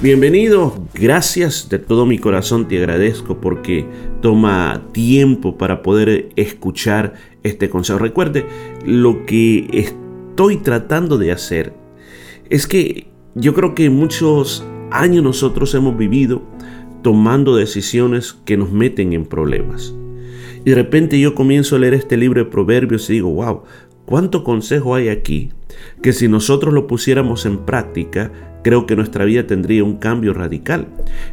Bienvenido, gracias de todo mi corazón te agradezco porque toma tiempo para poder escuchar este consejo. Recuerde, lo que estoy tratando de hacer es que yo creo que muchos años nosotros hemos vivido tomando decisiones que nos meten en problemas. Y de repente yo comienzo a leer este libro de proverbios y digo, wow, cuánto consejo hay aquí, que si nosotros lo pusiéramos en práctica, creo que nuestra vida tendría un cambio radical.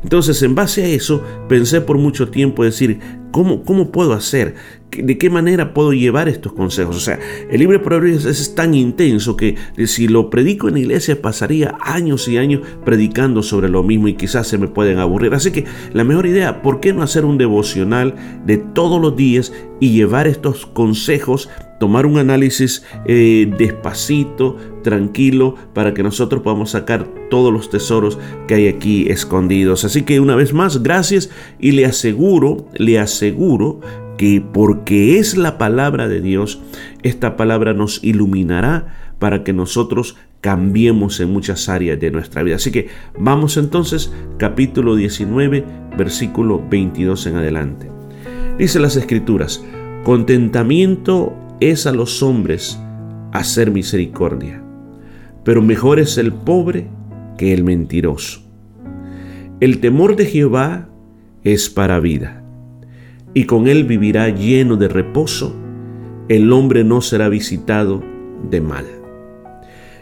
Entonces, en base a eso, pensé por mucho tiempo decir, ¿cómo, cómo puedo hacer? ¿De qué manera puedo llevar estos consejos? O sea, el libro de Proverbios es tan intenso que si lo predico en iglesia pasaría años y años predicando sobre lo mismo y quizás se me pueden aburrir. Así que la mejor idea, ¿por qué no hacer un devocional de todos los días y llevar estos consejos tomar un análisis eh, despacito, tranquilo, para que nosotros podamos sacar todos los tesoros que hay aquí escondidos. Así que una vez más, gracias y le aseguro, le aseguro que porque es la palabra de Dios, esta palabra nos iluminará para que nosotros cambiemos en muchas áreas de nuestra vida. Así que vamos entonces, capítulo 19, versículo 22 en adelante. Dice las escrituras, contentamiento es a los hombres hacer misericordia, pero mejor es el pobre que el mentiroso. El temor de Jehová es para vida, y con él vivirá lleno de reposo, el hombre no será visitado de mal.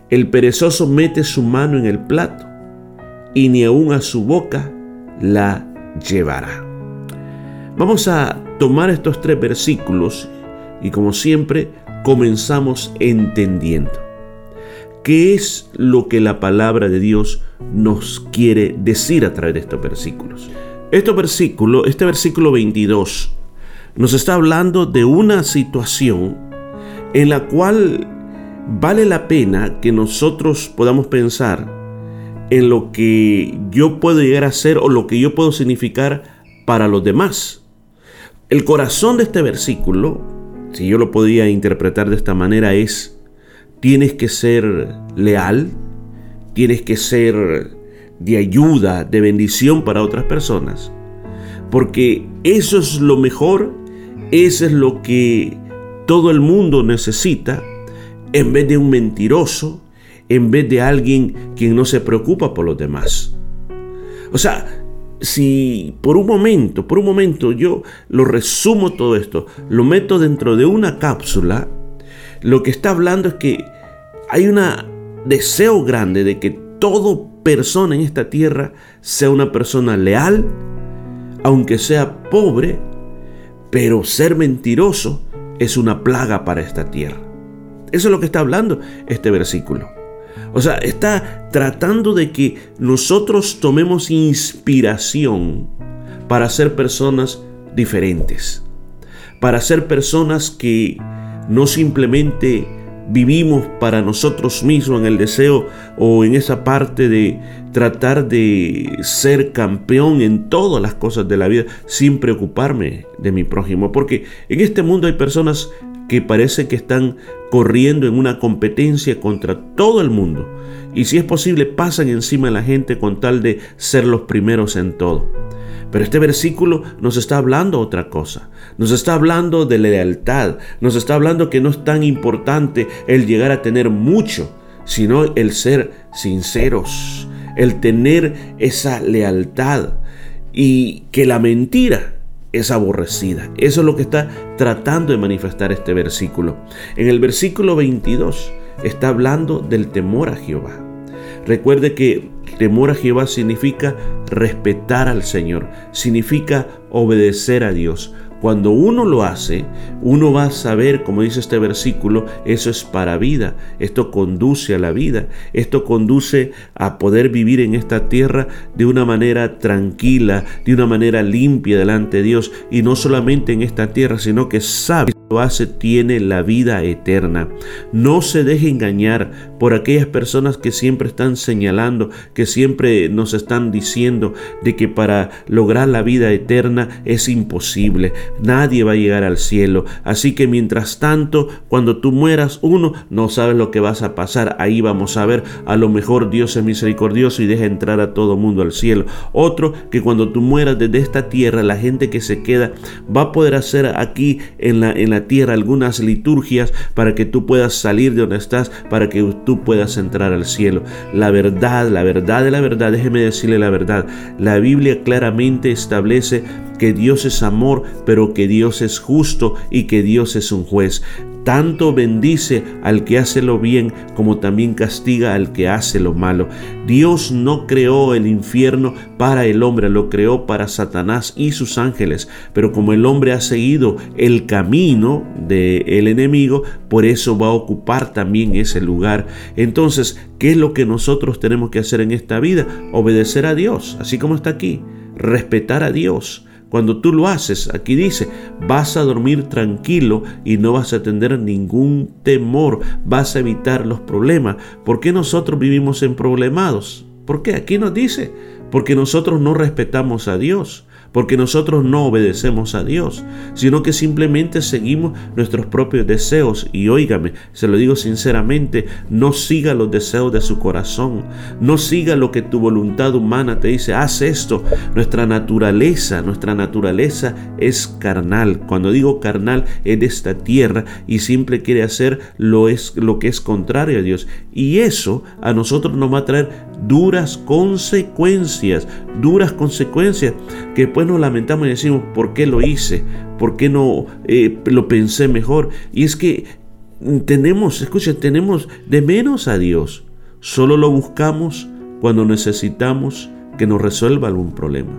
El perezoso mete su mano en el plato, y ni aun a su boca la llevará. Vamos a tomar estos tres versículos y como siempre, comenzamos entendiendo. ¿Qué es lo que la palabra de Dios nos quiere decir a través de estos versículos? Este versículo, este versículo 22, nos está hablando de una situación en la cual vale la pena que nosotros podamos pensar en lo que yo puedo llegar a ser o lo que yo puedo significar para los demás. El corazón de este versículo si yo lo podía interpretar de esta manera, es, tienes que ser leal, tienes que ser de ayuda, de bendición para otras personas, porque eso es lo mejor, eso es lo que todo el mundo necesita, en vez de un mentiroso, en vez de alguien quien no se preocupa por los demás. O sea, si por un momento, por un momento yo lo resumo todo esto, lo meto dentro de una cápsula, lo que está hablando es que hay un deseo grande de que toda persona en esta tierra sea una persona leal, aunque sea pobre, pero ser mentiroso es una plaga para esta tierra. Eso es lo que está hablando este versículo. O sea, está tratando de que nosotros tomemos inspiración para ser personas diferentes, para ser personas que no simplemente vivimos para nosotros mismos en el deseo o en esa parte de tratar de ser campeón en todas las cosas de la vida sin preocuparme de mi prójimo. Porque en este mundo hay personas que parece que están corriendo en una competencia contra todo el mundo. Y si es posible, pasan encima de la gente con tal de ser los primeros en todo. Pero este versículo nos está hablando otra cosa. Nos está hablando de lealtad. Nos está hablando que no es tan importante el llegar a tener mucho, sino el ser sinceros, el tener esa lealtad y que la mentira es aborrecida. Eso es lo que está tratando de manifestar este versículo. En el versículo 22 está hablando del temor a Jehová. Recuerde que temor a Jehová significa respetar al Señor, significa obedecer a Dios, Cuando uno lo hace, uno va a saber, como dice este versículo, eso es para vida, esto conduce a la vida, esto conduce a poder vivir en esta tierra de una manera tranquila, de una manera limpia delante de Dios, y no solamente en esta tierra, sino que sabe lo hace tiene la vida eterna. No se deje engañar por aquellas personas que siempre están señalando, que siempre nos están diciendo de que para lograr la vida eterna es imposible. Nadie va a llegar al cielo. Así que mientras tanto, cuando tú mueras, uno no sabes lo que vas a pasar. Ahí vamos a ver, a lo mejor Dios es misericordioso y deja entrar a todo mundo al cielo. Otro, que cuando tú mueras desde esta tierra, la gente que se queda va a poder hacer aquí en la, en la tierra algunas liturgias para que tú puedas salir de donde estás, para que tú puedas entrar al cielo. La verdad, la verdad de la verdad, déjeme decirle la verdad. La Biblia claramente establece que Dios es amor, pero que Dios es justo y que Dios es un juez. Tanto bendice al que hace lo bien como también castiga al que hace lo malo. Dios no creó el infierno para el hombre, lo creó para Satanás y sus ángeles. Pero como el hombre ha seguido el camino del enemigo, por eso va a ocupar también ese lugar. Entonces, ¿qué es lo que nosotros tenemos que hacer en esta vida? Obedecer a Dios, así como está aquí. Respetar a Dios cuando tú lo haces, aquí dice, vas a dormir tranquilo y no vas a tener ningún temor, vas a evitar los problemas. ¿Por qué nosotros vivimos en problemados? ¿Por qué? Aquí nos dice, porque nosotros no respetamos a Dios porque nosotros no obedecemos a Dios, sino que simplemente seguimos nuestros propios deseos. Y óigame, se lo digo sinceramente, no siga los deseos de su corazón, no siga lo que tu voluntad humana te dice, haz esto. Nuestra naturaleza, nuestra naturaleza es carnal. Cuando digo carnal es de esta tierra y siempre quiere hacer lo, es, lo que es contrario a Dios. Y eso a nosotros nos va a traer duras consecuencias, duras consecuencias que pues nos lamentamos y decimos, ¿por qué lo hice? ¿Por qué no eh, lo pensé mejor? Y es que tenemos, escuchen, tenemos de menos a Dios. Solo lo buscamos cuando necesitamos que nos resuelva algún problema.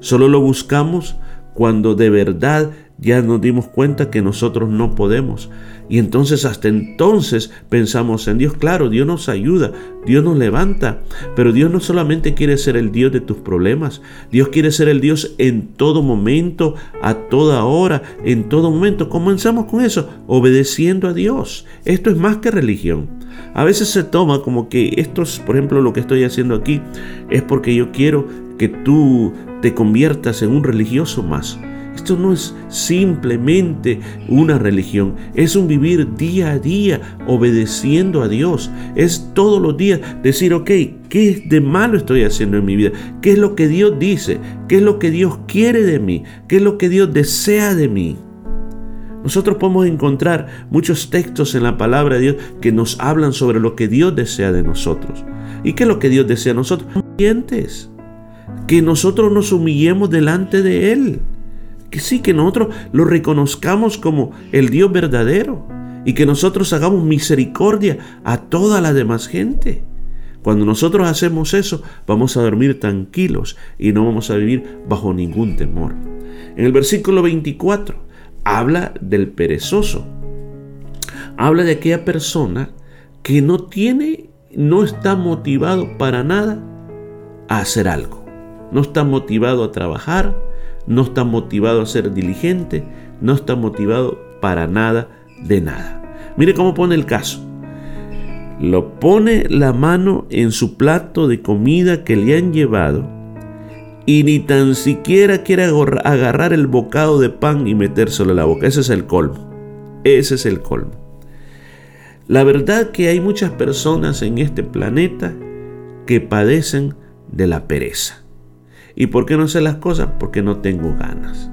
Solo lo buscamos cuando de verdad ya nos dimos cuenta que nosotros no podemos. Y entonces hasta entonces pensamos en Dios. Claro, Dios nos ayuda, Dios nos levanta, pero Dios no solamente quiere ser el Dios de tus problemas, Dios quiere ser el Dios en todo momento, a toda hora, en todo momento. Comenzamos con eso, obedeciendo a Dios. Esto es más que religión. A veces se toma como que esto es, por ejemplo, lo que estoy haciendo aquí, es porque yo quiero que tú te conviertas en un religioso más. Esto no es simplemente una religión, es un vivir día a día obedeciendo a Dios. Es todos los días decir, ok, ¿qué de malo estoy haciendo en mi vida? ¿Qué es lo que Dios dice? ¿Qué es lo que Dios quiere de mí? ¿Qué es lo que Dios desea de mí? Nosotros podemos encontrar muchos textos en la palabra de Dios que nos hablan sobre lo que Dios desea de nosotros. ¿Y qué es lo que Dios desea de nosotros? Que nosotros nos humillemos delante de Él que sí, que nosotros lo reconozcamos como el Dios verdadero y que nosotros hagamos misericordia a toda la demás gente. Cuando nosotros hacemos eso, vamos a dormir tranquilos y no vamos a vivir bajo ningún temor. En el versículo 24 habla del perezoso. Habla de aquella persona que no tiene, no está motivado para nada a hacer algo. No está motivado a trabajar, no está motivado a ser diligente, no está motivado para nada de nada. Mire cómo pone el caso. Lo pone la mano en su plato de comida que le han llevado y ni tan siquiera quiere agarrar el bocado de pan y metérselo en la boca. Ese es el colmo. Ese es el colmo. La verdad que hay muchas personas en este planeta que padecen de la pereza. ¿Y por qué no sé las cosas? Porque no tengo ganas.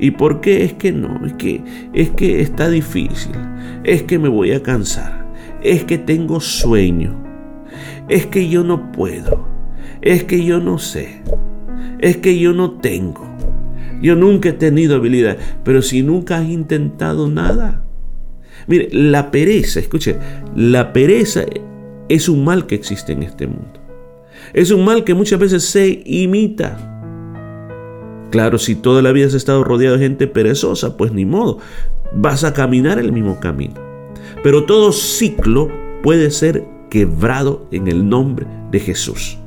¿Y por qué? Es que no, es que, es que está difícil, es que me voy a cansar, es que tengo sueño, es que yo no puedo, es que yo no sé, es que yo no tengo. Yo nunca he tenido habilidad, pero si nunca has intentado nada. Mire, la pereza, escuche, la pereza es un mal que existe en este mundo. Es un mal que muchas veces se imita. Claro, si toda la vida has estado rodeado de gente perezosa, pues ni modo, vas a caminar el mismo camino. Pero todo ciclo puede ser quebrado en el nombre de Jesús.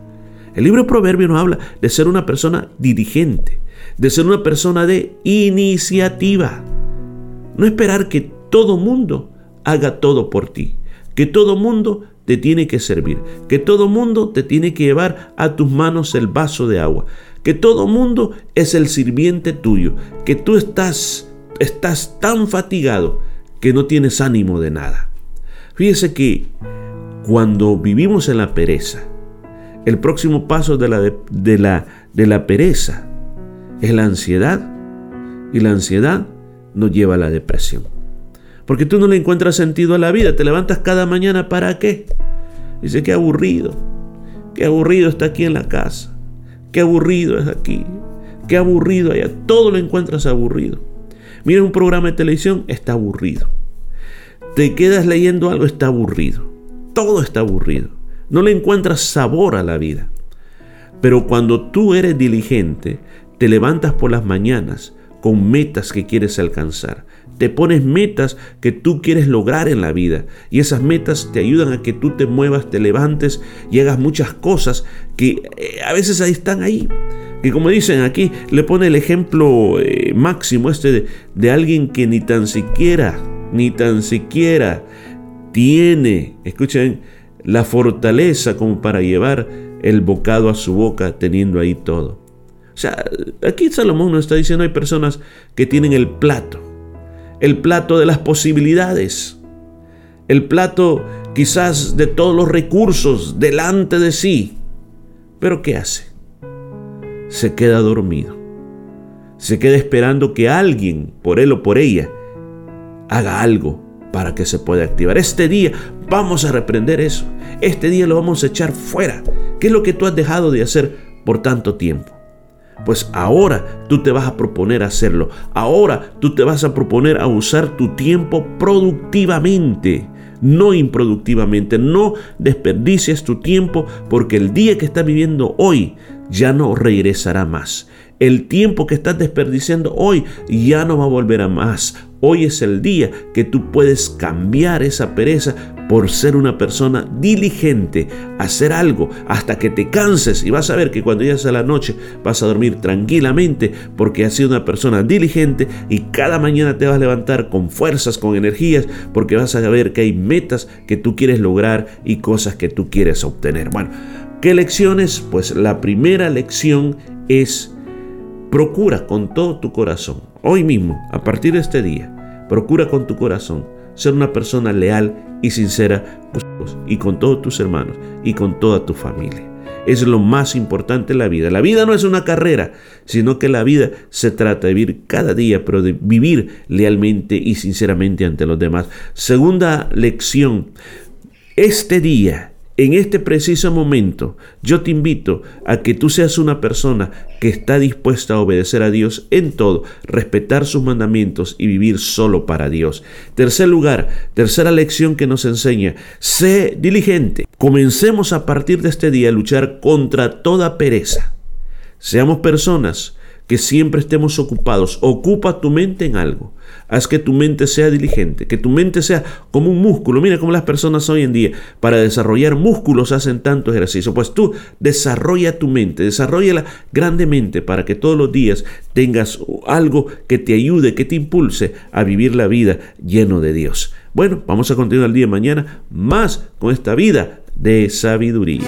El libro de Proverbios nos habla de ser una persona dirigente, de ser una persona de iniciativa. No esperar que todo mundo haga todo por ti, que todo mundo te tiene que servir, que todo mundo te tiene que llevar a tus manos el vaso de agua, que todo mundo es el sirviente tuyo, que tú estás estás tan fatigado que no tienes ánimo de nada. Fíjese que cuando vivimos en la pereza, el próximo paso de la, de, la, de la pereza es la ansiedad y la ansiedad nos lleva a la depresión. Porque tú no le encuentras sentido a la vida, te levantas cada mañana para qué. Dice, qué aburrido, qué aburrido está aquí en la casa, qué aburrido es aquí, qué aburrido allá, todo lo encuentras aburrido. Mira un programa de televisión, está aburrido. Te quedas leyendo algo, está aburrido. Todo está aburrido no le encuentras sabor a la vida. Pero cuando tú eres diligente, te levantas por las mañanas con metas que quieres alcanzar. Te pones metas que tú quieres lograr en la vida. Y esas metas te ayudan a que tú te muevas, te levantes y hagas muchas cosas que eh, a veces ahí están ahí. Y como dicen aquí, le pone el ejemplo eh, máximo este de, de alguien que ni tan siquiera, ni tan siquiera tiene, escuchen, la fortaleza como para llevar el bocado a su boca teniendo ahí todo. O sea, aquí Salomón nos está diciendo hay personas que tienen el plato, el plato de las posibilidades, el plato quizás de todos los recursos delante de sí. Pero ¿qué hace? Se queda dormido. Se queda esperando que alguien, por él o por ella, haga algo para que se pueda activar. Este día vamos a reprender eso. Este día lo vamos a echar fuera. ¿Qué es lo que tú has dejado de hacer por tanto tiempo? Pues ahora tú te vas a proponer hacerlo. Ahora tú te vas a proponer a usar tu tiempo productivamente, no improductivamente. No desperdicies tu tiempo porque el día que estás viviendo hoy ya no regresará más. El tiempo que estás desperdiciando hoy ya no va a volver a más. Hoy es el día que tú puedes cambiar esa pereza por ser una persona diligente, hacer algo hasta que te canses y vas a ver que cuando llegues a la noche vas a dormir tranquilamente porque has sido una persona diligente y cada mañana te vas a levantar con fuerzas, con energías, porque vas a ver que hay metas que tú quieres lograr y cosas que tú quieres obtener. Bueno, ¿qué lecciones? Pues la primera lección es Procura con todo tu corazón, hoy mismo, a partir de este día, procura con tu corazón ser una persona leal y sincera y con todos tus hermanos y con toda tu familia. Es lo más importante en la vida. La vida no es una carrera, sino que la vida se trata de vivir cada día, pero de vivir lealmente y sinceramente ante los demás. Segunda lección. Este día en este preciso momento, yo te invito a que tú seas una persona que está dispuesta a obedecer a Dios en todo, respetar sus mandamientos y vivir solo para Dios. Tercer lugar, tercera lección que nos enseña, sé diligente. Comencemos a partir de este día a luchar contra toda pereza. Seamos personas que siempre estemos ocupados. Ocupa tu mente en algo. Haz que tu mente sea diligente, que tu mente sea como un músculo. Mira cómo las personas hoy en día para desarrollar músculos hacen tanto ejercicio. Pues tú desarrolla tu mente, desarrolla grandemente para que todos los días tengas algo que te ayude, que te impulse a vivir la vida lleno de Dios. Bueno, vamos a continuar el día de mañana más con esta vida de sabiduría.